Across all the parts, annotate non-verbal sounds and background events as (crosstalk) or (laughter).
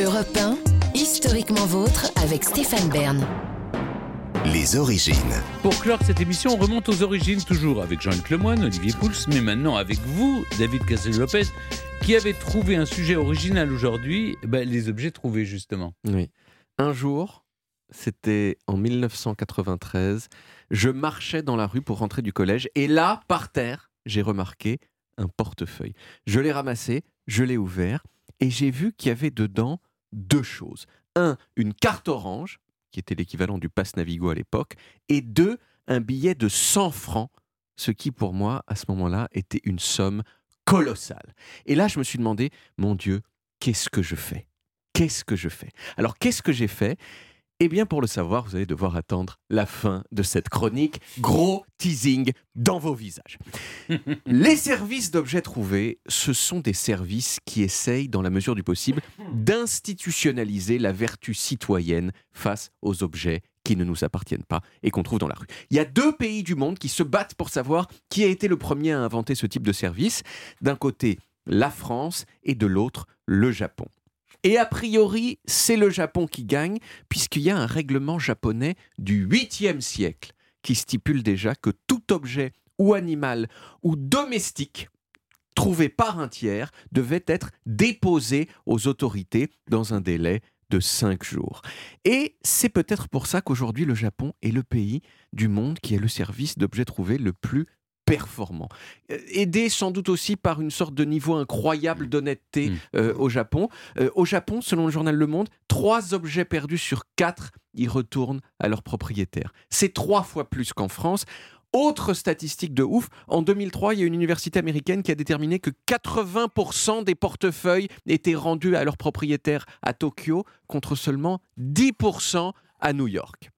Europe 1, historiquement vôtre avec Stéphane Bern. Les origines. Pour clore cette émission, on remonte aux origines, toujours avec Jean-Luc Lemoyne, Olivier Pouls, mais maintenant avec vous, David Castel-Lopez, qui avez trouvé un sujet original aujourd'hui, ben, les objets trouvés justement. Oui. Un jour, c'était en 1993, je marchais dans la rue pour rentrer du collège, et là, par terre, j'ai remarqué un portefeuille. Je l'ai ramassé, je l'ai ouvert, et j'ai vu qu'il y avait dedans deux choses. Un, une carte orange, qui était l'équivalent du pass Navigo à l'époque, et deux, un billet de 100 francs, ce qui pour moi, à ce moment-là, était une somme colossale. Et là, je me suis demandé, mon Dieu, qu'est-ce que je fais? Qu'est-ce que je fais? Alors, qu'est-ce que j'ai fait? Eh bien, pour le savoir, vous allez devoir attendre la fin de cette chronique. Gros teasing dans vos visages. (laughs) Les services d'objets trouvés, ce sont des services qui essayent, dans la mesure du possible, d'institutionnaliser la vertu citoyenne face aux objets qui ne nous appartiennent pas et qu'on trouve dans la rue. Il y a deux pays du monde qui se battent pour savoir qui a été le premier à inventer ce type de service. D'un côté, la France et de l'autre, le Japon. Et a priori, c'est le Japon qui gagne, puisqu'il y a un règlement japonais du 8e siècle qui stipule déjà que tout objet ou animal ou domestique trouvé par un tiers devait être déposé aux autorités dans un délai de 5 jours. Et c'est peut-être pour ça qu'aujourd'hui le Japon est le pays du monde qui est le service d'objets trouvés le plus performant. Euh, aidé sans doute aussi par une sorte de niveau incroyable d'honnêteté Mm. euh, au Japon. Euh, au Japon, selon le journal Le Monde, trois objets perdus sur quatre y retournent à leur propriétaire. C'est trois fois plus qu'en France. Autre statistique de ouf, en 2003, il y a une université américaine qui a déterminé que 80% des portefeuilles étaient rendus à leur propriétaire à Tokyo contre seulement 10% à New York.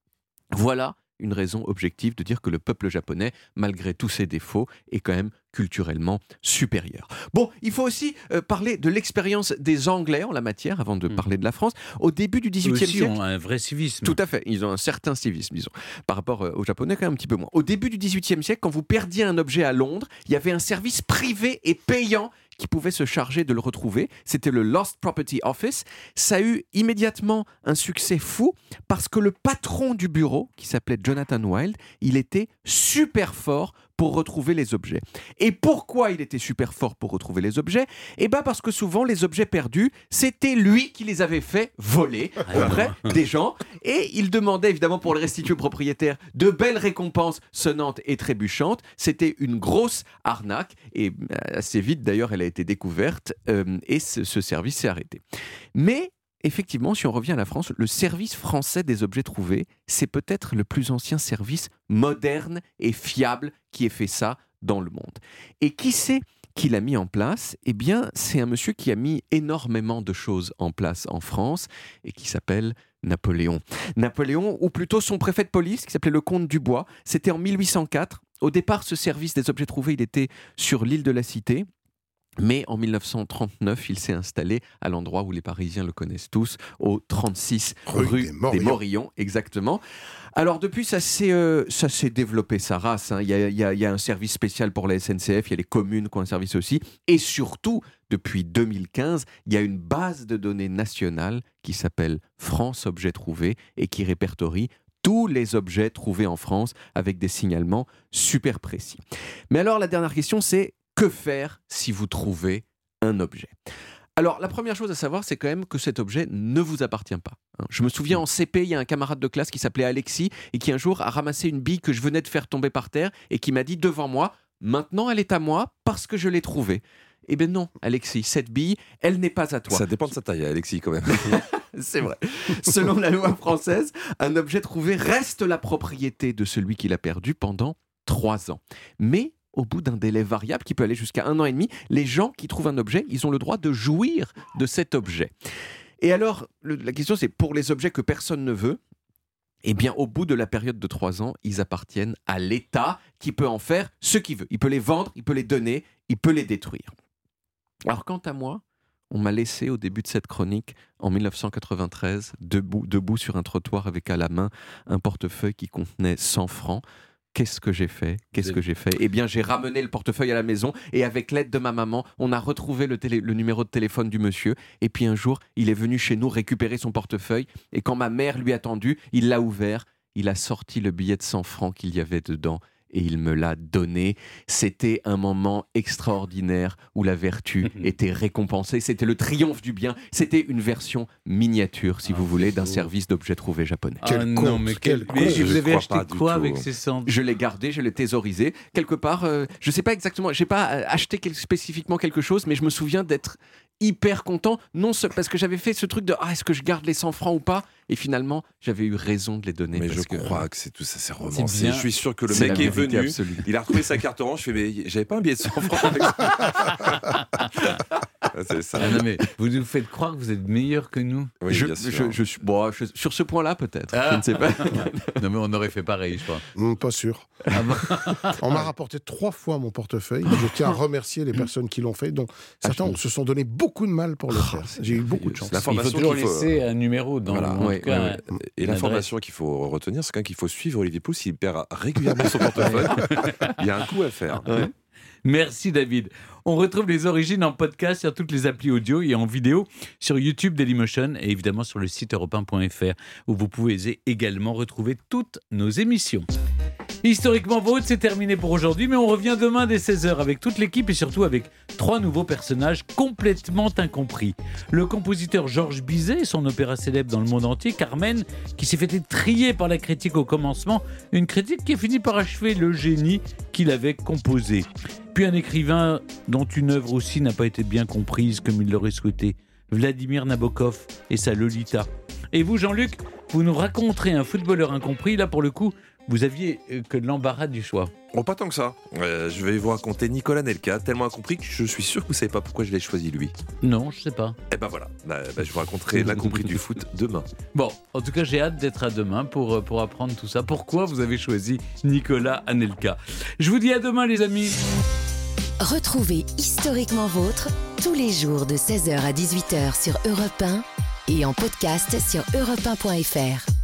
Voilà une raison objective de dire que le peuple japonais, malgré tous ses défauts, est quand même culturellement supérieur. Bon, il faut aussi euh, parler de l'expérience des Anglais en la matière, avant de Mm. parler de la France. Au début du XVIIIe siècle, ont un vrai civisme. tout à fait. Ils ont un certain civisme, disons. Par rapport euh, aux Japonais, quand même un petit peu moins. Au début du XVIIIe siècle, quand vous perdiez un objet à Londres, il y avait un service privé et payant qui pouvait se charger de le retrouver. C'était le Lost Property Office. Ça a eu immédiatement un succès fou parce que le patron du bureau, qui s'appelait Jonathan Wild, il était super fort pour retrouver les objets. Et pourquoi il était super fort pour retrouver les objets? Eh bien parce que souvent les objets perdus, c'était lui qui les avait fait voler auprès des gens. Et il demandait évidemment pour le restituer au propriétaire de belles récompenses sonnantes et trébuchantes. C'était une grosse arnaque. Et euh, assez vite d'ailleurs elle a été découverte euh, et ce, ce service s'est arrêté. Mais effectivement, si on revient à la France, le service français des objets trouvés, c'est peut-être le plus ancien service moderne et fiable qui ait fait ça dans le monde. Et qui c'est qui l'a mis en place? Eh bien, c'est un monsieur qui a mis énormément de choses en place en France et qui s'appelle Napoléon. Napoléon, ou plutôt son préfet de police, qui s'appelait le comte Dubois, c'était en 1804. Au départ, ce service des objets trouvés, il était sur l'île de la Cité. Mais en 1939, il s'est installé à l'endroit où les Parisiens le connaissent tous, au 36 Rue rue, des Morillons. Morillons, exactement. Alors depuis, ça s'est euh, développé sa race. hein. Il, y a, il y a- il y a un service spécial pour la SNCF, il y a les communes qui ont un service aussi. Et surtout, depuis 2015, il y a une base de données nationale qui s'appelle France Objets Trouvés et qui répertorie tous les objets trouvés en France avec des signalements super précis. Mais alors la dernière question, c'est que faire si vous trouvez un objet? Alors, la première chose à savoir, c'est quand même que cet objet ne vous appartient pas. hein. Je me souviens en CP, il y a un camarade de classe qui s'appelait Alexis et qui un jour a ramassé une bille que je venais de faire tomber par terre et qui m'a dit devant moi Maintenant, elle est à moi parce que je l'ai trouvée. Eh bien non, Alexis, cette bille, elle n'est pas à toi. Ça dépend de sa taille, Alexis, quand même. (laughs) C'est vrai. Selon la loi française, un objet trouvé reste la propriété de celui qui l'a perdu pendant trois ans. Mais au bout d'un délai variable qui peut aller jusqu'à un an et demi, les gens qui trouvent un objet, ils ont le droit de jouir de cet objet. Et alors, la question c'est pour les objets que personne ne veut, eh bien, au bout de la période de trois ans, ils appartiennent à l'État qui peut en faire ce qu'il veut. Il peut les vendre, il peut les donner, il peut les détruire. Alors, quant à moi, on m'a laissé au début de cette chronique, en 1993, debout, debout sur un trottoir avec à la main un portefeuille qui contenait 100 francs. Qu'est-ce que j'ai fait? Qu'est-ce que j'ai fait? Eh bien, j'ai ramené le portefeuille à la maison et avec l'aide de ma maman, on a retrouvé le, télé- le numéro de téléphone du monsieur. Et puis un jour, il est venu chez nous récupérer son portefeuille. Et quand ma mère lui a tendu, il l'a ouvert. Il a sorti le billet de 100 francs qu'il y avait dedans et il me l'a donné. C'était un moment extraordinaire où la vertu (laughs) était récompensée. C'était le triomphe du bien. C'était une version miniature, si Ah, vous voulez, d'un service d'objets trouvés japonais. Ah Quel non, mais quel. Mais conte. vous Je avez acheté quoi avec ces cendres? Je l'ai gardé, je l'ai thésaurisé. Quelque part, euh, je ne sais pas exactement, j'ai pas euh, acheté quel- spécifiquement quelque chose, mais je me souviens d'être hyper content, non ce- parce que j'avais fait ce truc de ah, est-ce que je garde les 100 francs ou pas? Et finalement, j'avais eu raison de les donner. Mais parce je que- crois que c'est tout ça, c'est romancé. Je suis sûr que le mec est venu, absolue. il a retrouvé sa carte orange, je fais mais j'avais pas un billet de 100 francs avec (laughs) c'est ça. Ah non, mais vous nous faites croire que vous êtes meilleur que nous. Oui, je, bien sûr. je- je suis, bon, je- sur ce point-là, peut-être. Ah. Je ne sais pas. (laughs) Non, mais on aurait fait pareil, je crois. Hum, pas sûr. Ah (laughs) On m'a rapporté trois fois mon portefeuille. Je tiens à remercier les personnes qui l'ont fait. Donc, certains se sont donné beaucoup de mal pour le faire. J'ai eu beaucoup de chance. La Il faut formation toujours qu'il faut- laisser un numéro dans Voilà. Ouais, cas, Et l'information qu'il faut retenir, c'est qu'il faut suivre Olivier Pouls, il perd régulièrement son (laughs) portefeuille. il y a un coup à faire. Merci David. On retrouve les origines en podcast sur toutes les applis audio et en vidéo sur YouTube Dailymotion et évidemment sur le site europe où vous pouvez également retrouver toutes nos émissions. Historiquement Vôtre, c'est terminé pour aujourd'hui, mais on revient demain dès 16h avec toute l'équipe et surtout avec trois nouveaux personnages complètement incompris. Le compositeur Georges Bizet et son opéra célèbre dans le monde entier, Carmen, qui s'est fait étrier par la critique au commencement, une critique qui a fini par achever le génie qu'il avait composé. Puis un écrivain dont une œuvre aussi n'a pas été bien comprise comme il l'aurait souhaité, Vladimir Nabokov et sa Lolita. Et vous, Jean-Luc, vous nous raconterez un footballeur incompris. Là, pour le coup, vous aviez euh, que de l'embarras du choix. Oh, pas tant que ça. Euh, je vais vous raconter Nicolas Nelka, tellement incompris que je suis sûr que vous savez pas pourquoi je l'ai choisi lui. Non, je sais pas. Et ben voilà, Bah, bah, je vous raconterai (laughs) l'incompris du foot demain. Bon, en tout cas, j'ai hâte d'être à demain pour, euh, pour apprendre tout ça. Pourquoi vous avez choisi Nicolas Anelka? Je vous dis à demain, les amis. Retrouvez Historiquement Vôtre tous les jours de 16h à 18h sur Europe 1 et en podcast sur europe1.fr.